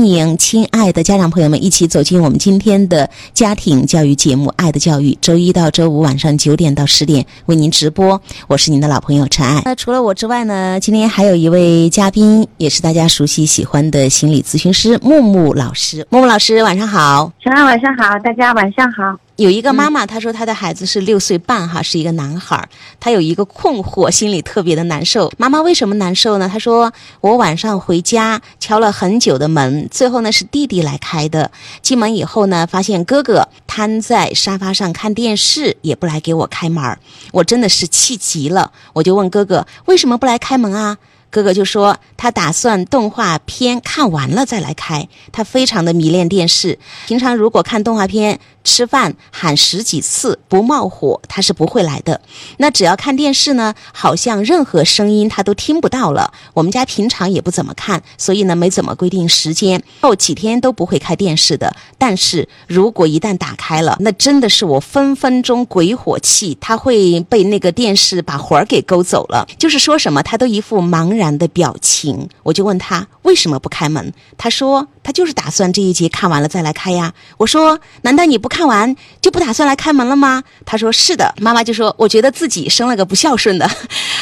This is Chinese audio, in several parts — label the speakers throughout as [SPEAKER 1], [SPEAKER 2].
[SPEAKER 1] 欢迎亲爱的家长朋友们一起走进我们今天的家庭教育节目《爱的教育》，周一到周五晚上九点到十点为您直播。我是您的老朋友陈爱。那除了我之外呢，今天还有一位嘉宾，也是大家熟悉喜欢的心理咨询师木木老师。木木老师，晚上好。
[SPEAKER 2] 陈爱，晚上好，大家晚上好。
[SPEAKER 1] 有一个妈妈，她说她的孩子是六岁半，哈，是一个男孩儿。她有一个困惑，心里特别的难受。妈妈为什么难受呢？她说我晚上回家敲了很久的门，最后呢是弟弟来开的。进门以后呢，发现哥哥瘫在沙发上看电视，也不来给我开门儿。我真的是气极了，我就问哥哥为什么不来开门啊？哥哥就说他打算动画片看完了再来开，他非常的迷恋电视。平常如果看动画片、吃饭喊十几次不冒火，他是不会来的。那只要看电视呢，好像任何声音他都听不到了。我们家平常也不怎么看，所以呢没怎么规定时间，后几天都不会开电视的。但是如果一旦打开了，那真的是我分分钟鬼火气，他会被那个电视把魂儿给勾走了。就是说什么他都一副茫然然的表情。我就问他为什么不开门，他说他就是打算这一集看完了再来开呀。我说难道你不看完就不打算来开门了吗？他说是的。妈妈就说我觉得自己生了个不孝顺的，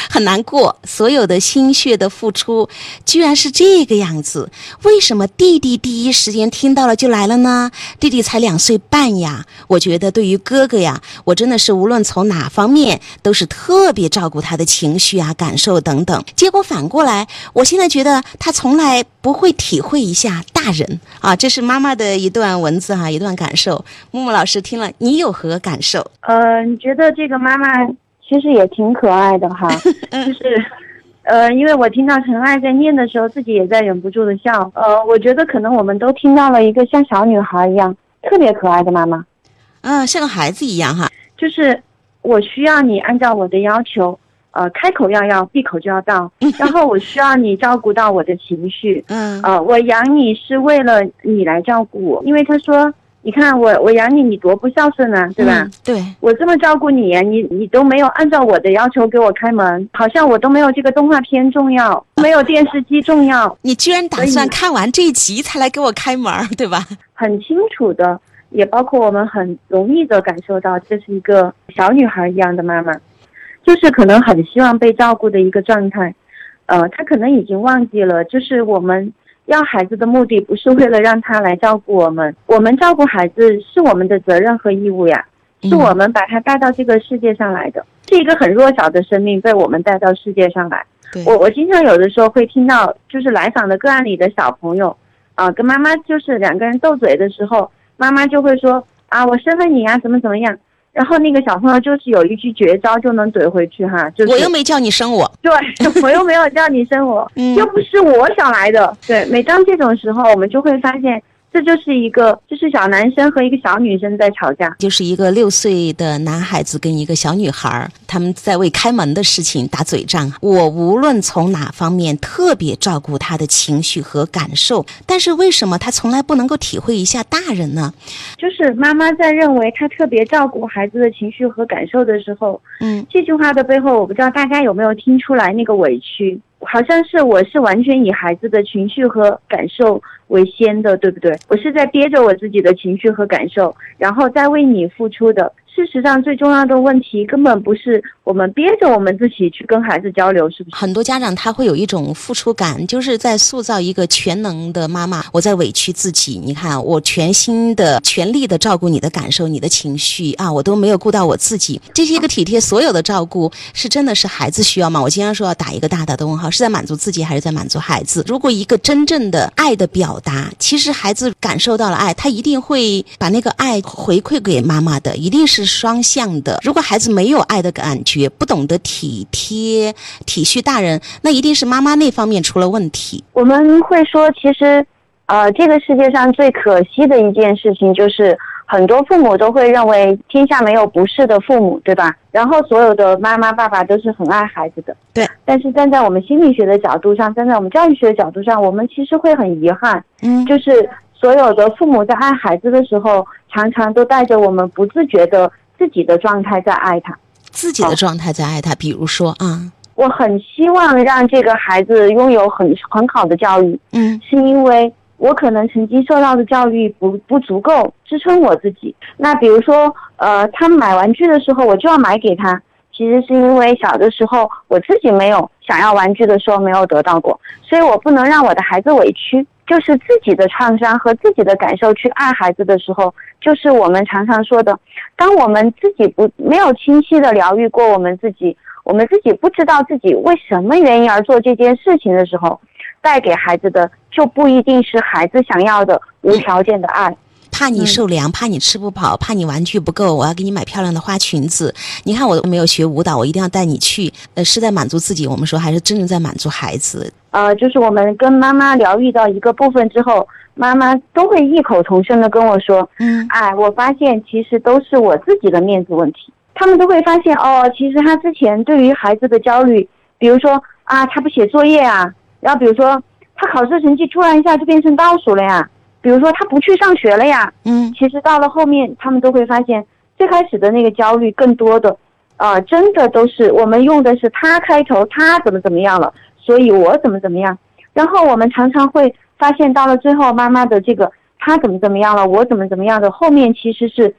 [SPEAKER 1] 很难过。所有的心血的付出，居然是这个样子。为什么弟弟第一时间听到了就来了呢？弟弟才两岁半呀。我觉得对于哥哥呀，我真的是无论从哪方面都是特别照顾他的情绪啊、感受等等。结果反过来，我现在觉得他从来不会体会一下大人啊。这是妈妈的一段文字哈、一段感受。木木老师听了，你有何感受？
[SPEAKER 2] 呃，你觉得这个妈妈其实也挺可爱的哈，就是，呃，因为我听到陈爱在念的时候，自己也在忍不住的笑。呃，我觉得可能我们都听到了一个像小女孩一样特别可爱的妈妈，
[SPEAKER 1] 啊，像个孩子一样哈。
[SPEAKER 2] 就是我需要你按照我的要求，呃，开口要要，闭口就要到，然后我需要你照顾到我的情绪，
[SPEAKER 1] 嗯。
[SPEAKER 2] 呃，我养你是为了你来照顾我，因为他说，你看我我养你，你多不孝顺啊，对吧？
[SPEAKER 1] 嗯对，
[SPEAKER 2] 我这么照顾你，你你都没有按照我的要求给我开门，好像我都没有这个动画片重要，没有电视机重要，
[SPEAKER 1] 你居然打算看完这一集才来给我开门，对吧？
[SPEAKER 2] 很清楚的，也包括我们很容易的感受到，这是一个小女孩一样的妈妈，就是可能很希望被照顾的一个状态，呃，她可能已经忘记了，就是我们要孩子的目的不是为了让他来照顾我们，我们照顾孩子是我们的责任和义务呀，是我们把他带到这个世界上来的，是一个很弱小的生命被我们带到世界上来。我我经常有的时候会听到，就是来访的个案里的小朋友，啊，跟妈妈就是两个人斗嘴的时候，妈妈就会说啊，我生了你呀、怎么怎么样。然后那个小朋友就是有一句绝招就能怼回去哈，就是
[SPEAKER 1] 我又没叫你生我。
[SPEAKER 2] 对我又没有叫你生我，
[SPEAKER 1] 嗯
[SPEAKER 2] 又不是我想来的。对，每当这种时候，我们就会发现，这就是一个就是小男生和一个小女生在吵架。
[SPEAKER 1] 就是一个六岁的男孩子跟一个小女孩儿，他们在为开门的事情打嘴仗。我无论从哪方面特别照顾他的情绪和感受，但是为什么他从来不能够体会一下大人呢？
[SPEAKER 2] 就是妈妈在认为他特别照顾孩子的情绪和感受的时候，
[SPEAKER 1] 嗯，
[SPEAKER 2] 这句话的背后，我不知道大家有没有听出来那个委屈，好像是我是完全以孩子的情绪和感受为先的，对不对？我是在憋着我自己的情绪和感受，然后再为你付出的。事实上，最重要的问题根本不是我们憋着我们自己去跟孩子交流，是不是？
[SPEAKER 1] 很多家长他会有一种付出感，就是在塑造一个全能的妈妈。我在委屈自己，你看我全心的、全力的照顾你的感受、你的情绪啊，我都没有顾到我自己。这些个体贴所有的照顾，是真的是孩子需要吗？我经常说要打一个大大的问号，是在满足自己还是在满足孩子？如果一个真正的爱的表达，其实孩子感受到了爱，他一定会把那个爱回馈给妈妈的，一定是双向的。如果孩子没有爱的感觉，不懂得体贴、体恤大人，那一定是妈妈那方面出了问题。
[SPEAKER 2] 我们会说，其实，呃，这个世界上最可惜的一件事情就是，很多父母都会认为天下没有不是的父母，对吧？然后所有的妈妈、爸爸都是很爱孩子的。
[SPEAKER 1] 对。
[SPEAKER 2] 但是站在我们心理学的角度上，站在我们教育学的角度上，我们其实会很遗憾，
[SPEAKER 1] 嗯
[SPEAKER 2] 就是所有的父母在爱孩子的时候，常常都带着我们不自觉的自己的状态在爱他。
[SPEAKER 1] 自己的状态在爱他，比如说啊，
[SPEAKER 2] 我很希望让这个孩子拥有很很好的教育，
[SPEAKER 1] 嗯
[SPEAKER 2] 是因为我可能曾经受到的教育不不足够支撑我自己。那比如说，呃，他买玩具的时候，我就要买给他，其实是因为小的时候我自己没有想要玩具的时候没有得到过，所以我不能让我的孩子委屈。就是自己的创伤和自己的感受去爱孩子的时候，就是我们常常说的，当我们自己不没有清晰的疗愈过我们自己，我们自己不知道自己为什么原因而做这件事情的时候，带给孩子的就不一定是孩子想要的无条件的爱。
[SPEAKER 1] 怕你受凉，怕你吃不饱，怕你玩具不够，我要给你买漂亮的花裙子。你看我没有学舞蹈，我一定要带你去。呃，是在满足自己，我们说还是真正在满足孩子。
[SPEAKER 2] 呃，就是我们跟妈妈疗愈到一个部分之后，妈妈都会异口同声的跟我说：“嗯，哎，我发现其实都是我自己的面子问题。”他们都会发现哦，其实他之前对于孩子的焦虑，比如说啊，他不写作业啊，然后比如说他考试成绩突然一下就变成倒数了呀。比如说他不去上学了呀，嗯，其实到了后面，他们都会发现，最开始的那个焦虑，更多的，呃，真的都是我们用的是他开头，他怎么怎么样了，所以我怎么怎么样，然后我们常常会发现，到了最后，妈妈的这个他怎么怎么样了，我怎么怎么样的后面，其实是，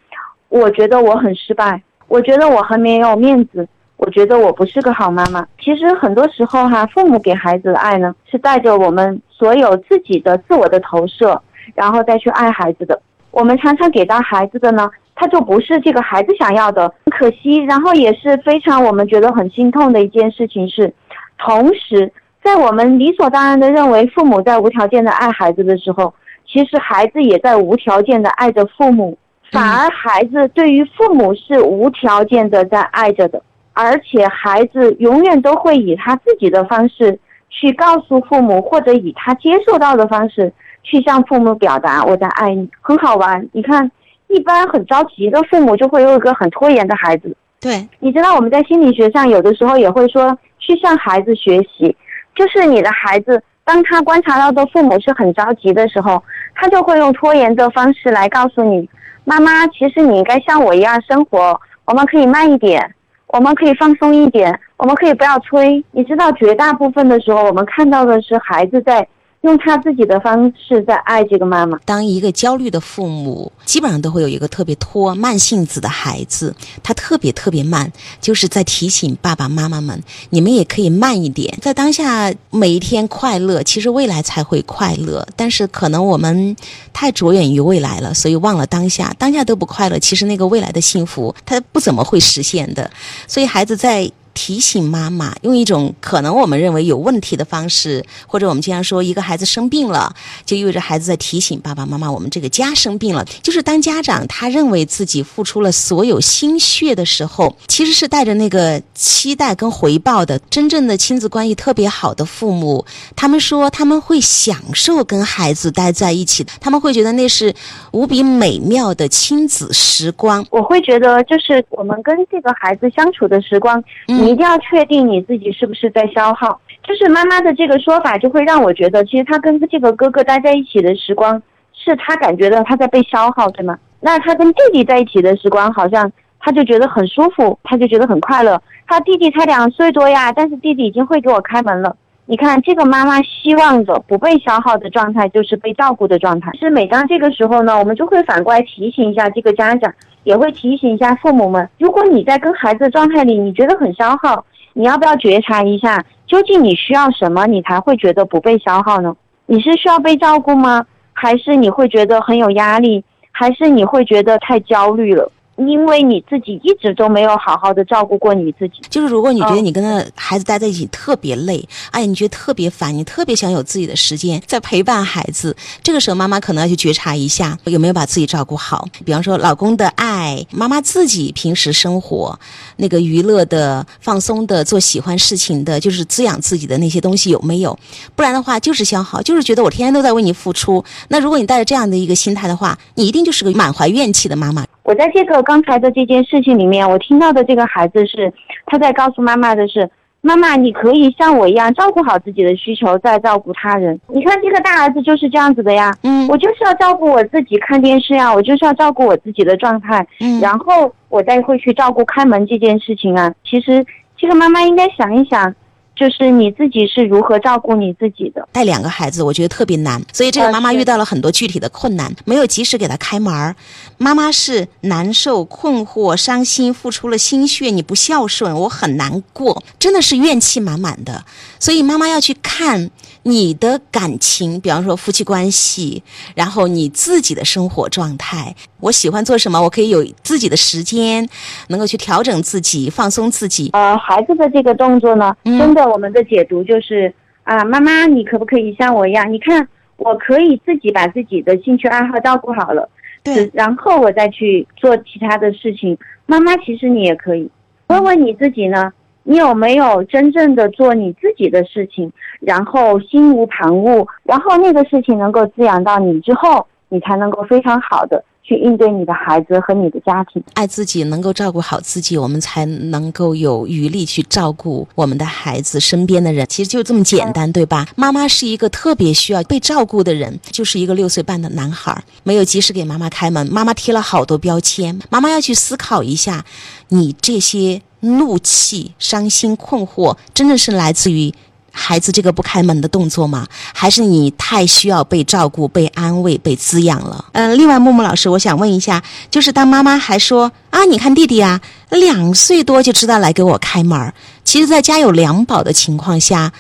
[SPEAKER 2] 我觉得我很失败，我觉得我很没有面子，我觉得我不是个好妈妈。其实很多时候哈，父母给孩子的爱呢，是带着我们所有自己的自我的投射。然后再去爱孩子的，我们常常给到孩子的呢，他就不是这个孩子想要的，可惜。然后也是非常我们觉得很心痛的一件事情是，同时在我们理所当然的认为父母在无条件的爱孩子的时候，其实孩子也在无条件的爱着父母，反而孩子对于父母是无条件的在爱着的，而且孩子永远都会以他自己的方式去告诉父母，或者以他接受到的方式。去向父母表达我在爱你，很好玩。你看，一般很着急的父母就会有一个很拖延的孩子。
[SPEAKER 1] 对，
[SPEAKER 2] 你知道我们在心理学上有的时候也会说，去向孩子学习，就是你的孩子当他观察到的父母是很着急的时候，他就会用拖延的方式来告诉你，妈妈，其实你应该像我一样生活，我们可以慢一点，我们可以放松一点，我们可以不要催。你知道，绝大部分的时候，我们看到的是孩子在。用他自己的方式在爱这个妈妈。
[SPEAKER 1] 当一个焦虑的父母，基本上都会有一个特别拖慢性子的孩子，他特别特别慢，就是在提醒爸爸妈妈们，你们也可以慢一点，在当下每一天快乐，其实未来才会快乐。但是可能我们太着眼于未来了，所以忘了当下，当下都不快乐，其实那个未来的幸福，他不怎么会实现的。所以孩子在。提醒妈妈用一种可能我们认为有问题的方式，或者我们经常说一个孩子生病了，就意味着孩子在提醒爸爸妈妈，我们这个家生病了。就是当家长他认为自己付出了所有心血的时候，其实是带着那个期待跟回报的。真正的亲子关系特别好的父母，他们说他们会享受跟孩子待在一起，他们会觉得那是无比美妙的亲子时光。
[SPEAKER 2] 我会觉得，就是我们跟这个孩子相处的时光，嗯。你一定要确定你自己是不是在消耗。就是妈妈的这个说法，就会让我觉得，其实他跟这个哥哥待在一起的时光，是他感觉到他在被消耗，对吗？那他跟弟弟在一起的时光，好像他就觉得很舒服，他就觉得很快乐。他弟弟才两岁多呀，但是弟弟已经会给我开门了。你看，这个妈妈希望着不被消耗的状态，就是被照顾的状态。是每当这个时候呢，我们就会反过来提醒一下这个家长。也会提醒一下父母们，如果你在跟孩子的状态里，你觉得很消耗，你要不要觉察一下，究竟你需要什么，你才会觉得不被消耗呢？你是需要被照顾吗？还是你会觉得很有压力？还是你会觉得太焦虑了？因为你自己一直都没有好好的照顾过你自己，
[SPEAKER 1] 就是如果你觉得你跟他孩子待在一起特别累，哎，你觉得特别烦，你特别想有自己的时间在陪伴孩子，这个时候妈妈可能要去觉察一下有没有把自己照顾好。比方说老公的爱，妈妈自己平时生活那个娱乐的、放松的、做喜欢事情的，就是滋养自己的那些东西有没有？不然的话就是消耗，就是觉得我天天都在为你付出。那如果你带着这样的一个心态的话，你一定就是个满怀怨气的妈妈。
[SPEAKER 2] 我在这个刚才的这件事情里面，我听到的这个孩子是他在告诉妈妈的是，妈妈你可以像我一样照顾好自己的需求，再照顾他人。你看这个大儿子就是这样子的呀，嗯，我就是要照顾我自己看电视呀，我就是要照顾我自己的状态，嗯，然后我再会去照顾开门这件事情啊。其实这个妈妈应该想一想，就是你自己是如何照顾你自己的。
[SPEAKER 1] 带两个孩子，我觉得特别难，所以这个妈妈遇到了很多具体的困难，没有及时给她开门儿。妈妈是难受、困惑、伤心，付出了心血，你不孝顺，我很难过，真的是怨气满满的。所以妈妈要去看你的感情，比方说夫妻关系，然后你自己的生活状态。我喜欢做什么，我可以有自己的时间，能够去调整自己、放松自己。
[SPEAKER 2] 呃，孩子的这个动作呢，
[SPEAKER 1] 嗯
[SPEAKER 2] 真的我们的解读就是啊，妈妈，你可不可以像我一样？你看，我可以自己把自己的兴趣爱好照顾好了，
[SPEAKER 1] 对，
[SPEAKER 2] 然后我再去做其他的事情。妈妈，其实你也可以问问你自己呢，你有没有真正的做你自己的事情，然后心无旁骛，然后那个事情能够滋养到你之后，你才能够非常好的去应对你的孩子和你的家庭。
[SPEAKER 1] 爱自己，能够照顾好自己，我们才能够有余力去照顾我们的孩子、身边的人。其实就这么简单，对吧？妈妈是一个特别需要被照顾的人，就是一个六岁半的男孩儿，没有及时给妈妈开门，妈妈贴了好多标签。妈妈要去思考一下，你这些怒气、伤心、困惑，真的是来自于。孩子这个不开门的动作吗？还是你太需要被照顾、被安慰、被滋养了？嗯，另外，木木老师，我想问一下，就是当妈妈还说啊，你看弟弟啊，两岁多就知道来给我开门儿。其实，在家有两宝的情况下，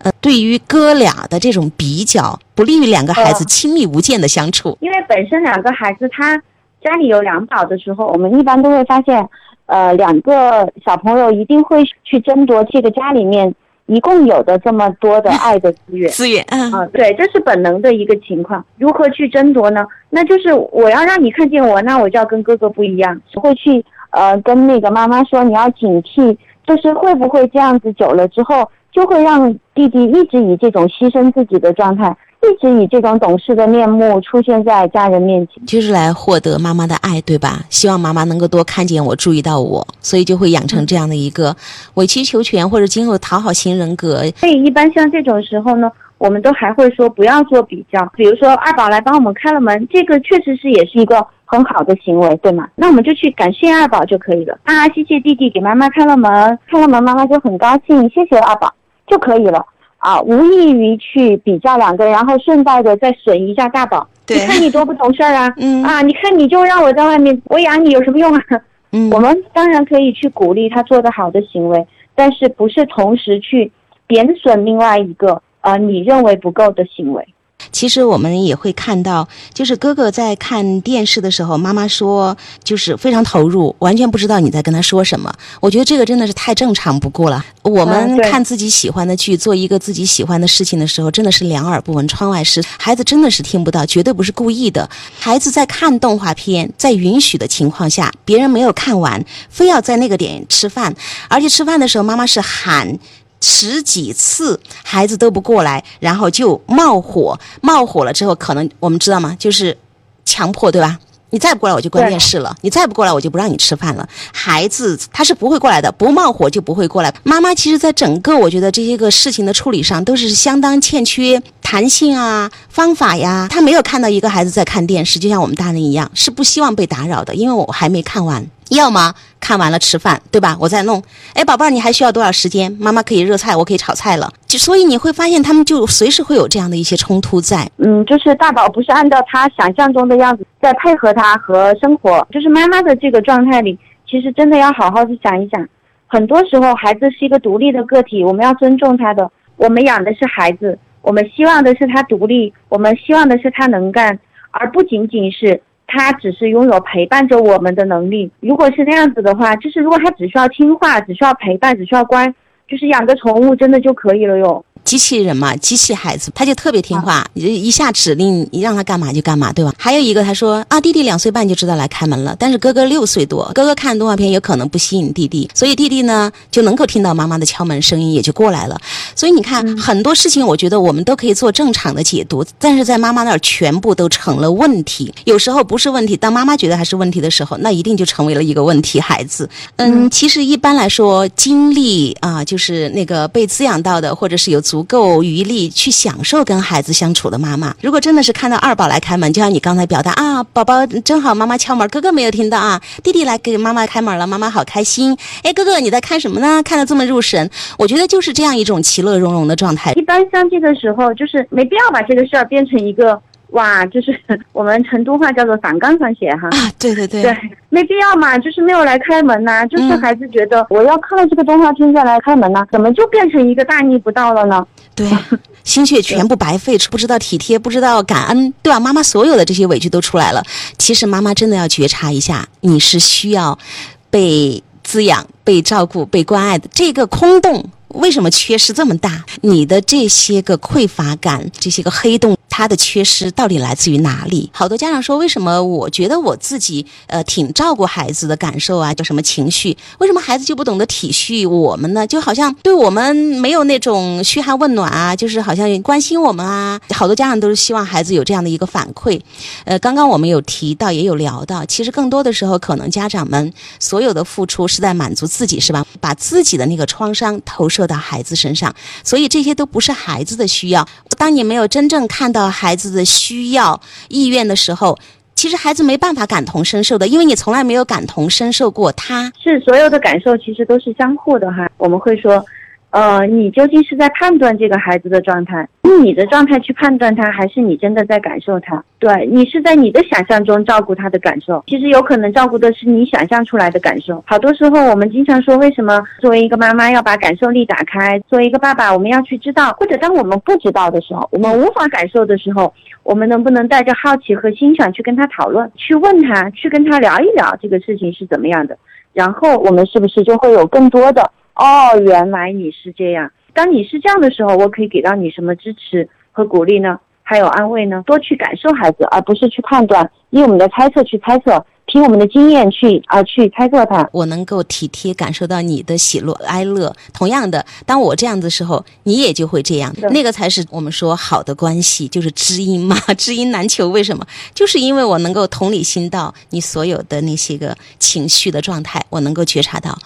[SPEAKER 1] 呃，对于哥俩的这种比较，不利于两个孩子
[SPEAKER 2] 呃
[SPEAKER 1] 亲密无间的相处。
[SPEAKER 2] 因为本身两个孩子他家里有两宝的时候，我们一般都会发现，呃，两个小朋友一定会去争夺这个家里面一共有的这么多的爱的资源。
[SPEAKER 1] 资源，嗯，
[SPEAKER 2] 啊，对，这是本能的一个情况。如何去争夺呢？那就是我要让你看见我，那我就要跟哥哥不一样，会去呃跟那个妈妈说你要警惕，就是会不会这样子久了之后，就会让弟弟一直以这种牺牲自己的状态，一直以这种懂事的面目出现在家人面前。
[SPEAKER 1] 就是来获得妈妈的爱，对吧？希望妈妈能够多看见我，注意到我，所以就会养成这样的一个委曲求全或者今后讨好型人格。
[SPEAKER 2] 所以一般像这种时候呢，我们都还会说不要做比较。比如说二宝来帮我们开了门，这个确实是也是一个很好的行为，对吗？那我们就去感谢二宝就可以了。啊，谢谢弟弟给妈妈开了门，开了门妈妈就很高兴，谢谢二宝就可以了。啊，无异于去比较两个人，然后顺带的再损一下大宝。
[SPEAKER 1] 对
[SPEAKER 2] 你看你多不懂事儿啊！
[SPEAKER 1] 嗯
[SPEAKER 2] 啊，你看你就让我在外面，我养你有什么用啊？
[SPEAKER 1] 嗯，
[SPEAKER 2] 我们当然可以去鼓励他做的好的行为，但是不是同时去贬损另外一个呃你认为不够的行为。
[SPEAKER 1] 其实我们也会看到，就是哥哥在看电视的时候，妈妈说就是非常投入，完全不知道你在跟他说什么。我觉得这个真的是太正常不过了。我们看自己喜欢的剧，做一个自己喜欢的事情的时候，真的是两耳不闻窗外事，孩子真的是听不到，绝对不是故意的。孩子在看动画片，在允许的情况下，别人没有看完，非要在那个点吃饭，而且吃饭的时候，妈妈是喊。十几次孩子都不过来，然后就冒火，冒火了之后，可能我们知道吗？就是强迫，对吧？你再不过来，我就关电视了；你再不过来，我就不让你吃饭了。孩子他是不会过来的，不冒火就不会过来。妈妈其实，在整个我觉得这些个事情的处理上，都是相当欠缺弹性啊、方法呀。他没有看到一个孩子在看电视，就像我们大人一样，是不希望被打扰的，因为我还没看完。要么看完了吃饭，对吧？我再弄。哎，宝贝儿，你还需要多少时间？妈妈可以热菜，我可以炒菜了。就所以你会发现，他们就随时会有这样的一些冲突在。
[SPEAKER 2] 嗯，就是大宝不是按照他想象中的样子在配合他和生活，就是妈妈的这个状态里，其实真的要好好去想一想。很多时候，孩子是一个独立的个体，我们要尊重他的。我们养的是孩子，我们希望的是他独立，我们希望的是他能干，而不仅仅是他只是拥有陪伴着我们的能力。如果是那样子的话，就是如果他只需要听话，只需要陪伴，只需要乖，就是养个宠物真的就可以了哟。
[SPEAKER 1] 机器人嘛，机器孩子，他就特别听话，你就一下指令，你让他干嘛就干嘛，对吧？还有一个，他说啊，弟弟两岁半就知道来开门了，但是哥哥六岁多，哥哥看动画片有可能不吸引弟弟，所以弟弟呢就能够听到妈妈的敲门声音，也就过来了。所以你看，很多事情，我觉得我们都可以做正常的解读，但是在妈妈那儿全部都成了问题。有时候不是问题，当妈妈觉得还是问题的时候，那一定就成为了一个问题孩子。嗯，其实一般来说，经历啊、就是那个被滋养到的，或者是有足足够余力去享受跟孩子相处的妈妈。如果真的是看到二宝来开门，就像你刚才表达啊，宝宝正好妈妈敲门，哥哥没有听到啊，弟弟来给妈妈开门了，妈妈好开心。哎，哥哥你在看什么呢？看得这么入神，我觉得就是这样一种其乐融融的状态。
[SPEAKER 2] 一般相聚的时候，就是没必要把这个事儿变成一个。哇，就是 我们成都话叫做“反纲上写”哈。
[SPEAKER 1] 啊，对对对，
[SPEAKER 2] 对，没必要嘛，就是没有来开门呐，就是孩子觉得我要看了这个动画片再来开门呐，怎么就变成一个大逆不道了呢？
[SPEAKER 1] 对，心血全部白费，不知道体贴，不知道感恩，对吧？妈妈所有的这些委屈都出来了。其实妈妈真的要觉察一下，你是需要被滋养、被照顾、被关爱的。这个空洞为什么缺失这么大？你的这些个匮乏感，这些个黑洞。他的缺失到底来自于哪里？好多家长说，为什么我觉得我自己呃挺照顾孩子的感受啊，叫什么情绪？为什么孩子就不懂得体恤我们呢？就好像对我们没有那种嘘寒问暖啊，就是好像关心我们啊。好多家长都是希望孩子有这样的一个反馈。呃，刚刚我们有提到，也有聊到，其实更多的时候，可能家长们所有的付出是在满足自己，是吧？把自己的那个创伤投射到孩子身上，所以这些都不是孩子的需要。当你没有真正看到。孩子的需要、意愿的时候，其实孩子没办法感同身受的，因为你从来没有感同身受过。他
[SPEAKER 2] 是所有的感受，其实都是相互的哈。我们会说。呃，你究竟是在判断这个孩子的状态，用你的状态去判断他，还是你真的在感受他？对你是在你的想象中照顾他的感受，其实有可能照顾的是你想象出来的感受。好多时候我们经常说，为什么作为一个妈妈要把感受力打开？作为一个爸爸，我们要去知道，或者当我们不知道的时候，我们无法感受的时候，我们能不能带着好奇和欣赏去跟他讨论，去问他，去跟他聊一聊这个事情是怎么样的？然后我们是不是就会有更多的？哦，原来你是这样。当你是这样的时候，我可以给到你什么支持和鼓励呢？还有安慰呢？多去感受孩子，而不是去判断，以我们的猜测去猜测，凭我们的经验去啊去猜测他。
[SPEAKER 1] 我能够体贴感受到你的喜怒哀乐。同样的，当我这样的时候，你也就会这样。那个才是我们说好的关系，就是知音嘛，知音难求。为什么？就是因为我能够同理心到你所有的那些个情绪的状态，我能够觉察到。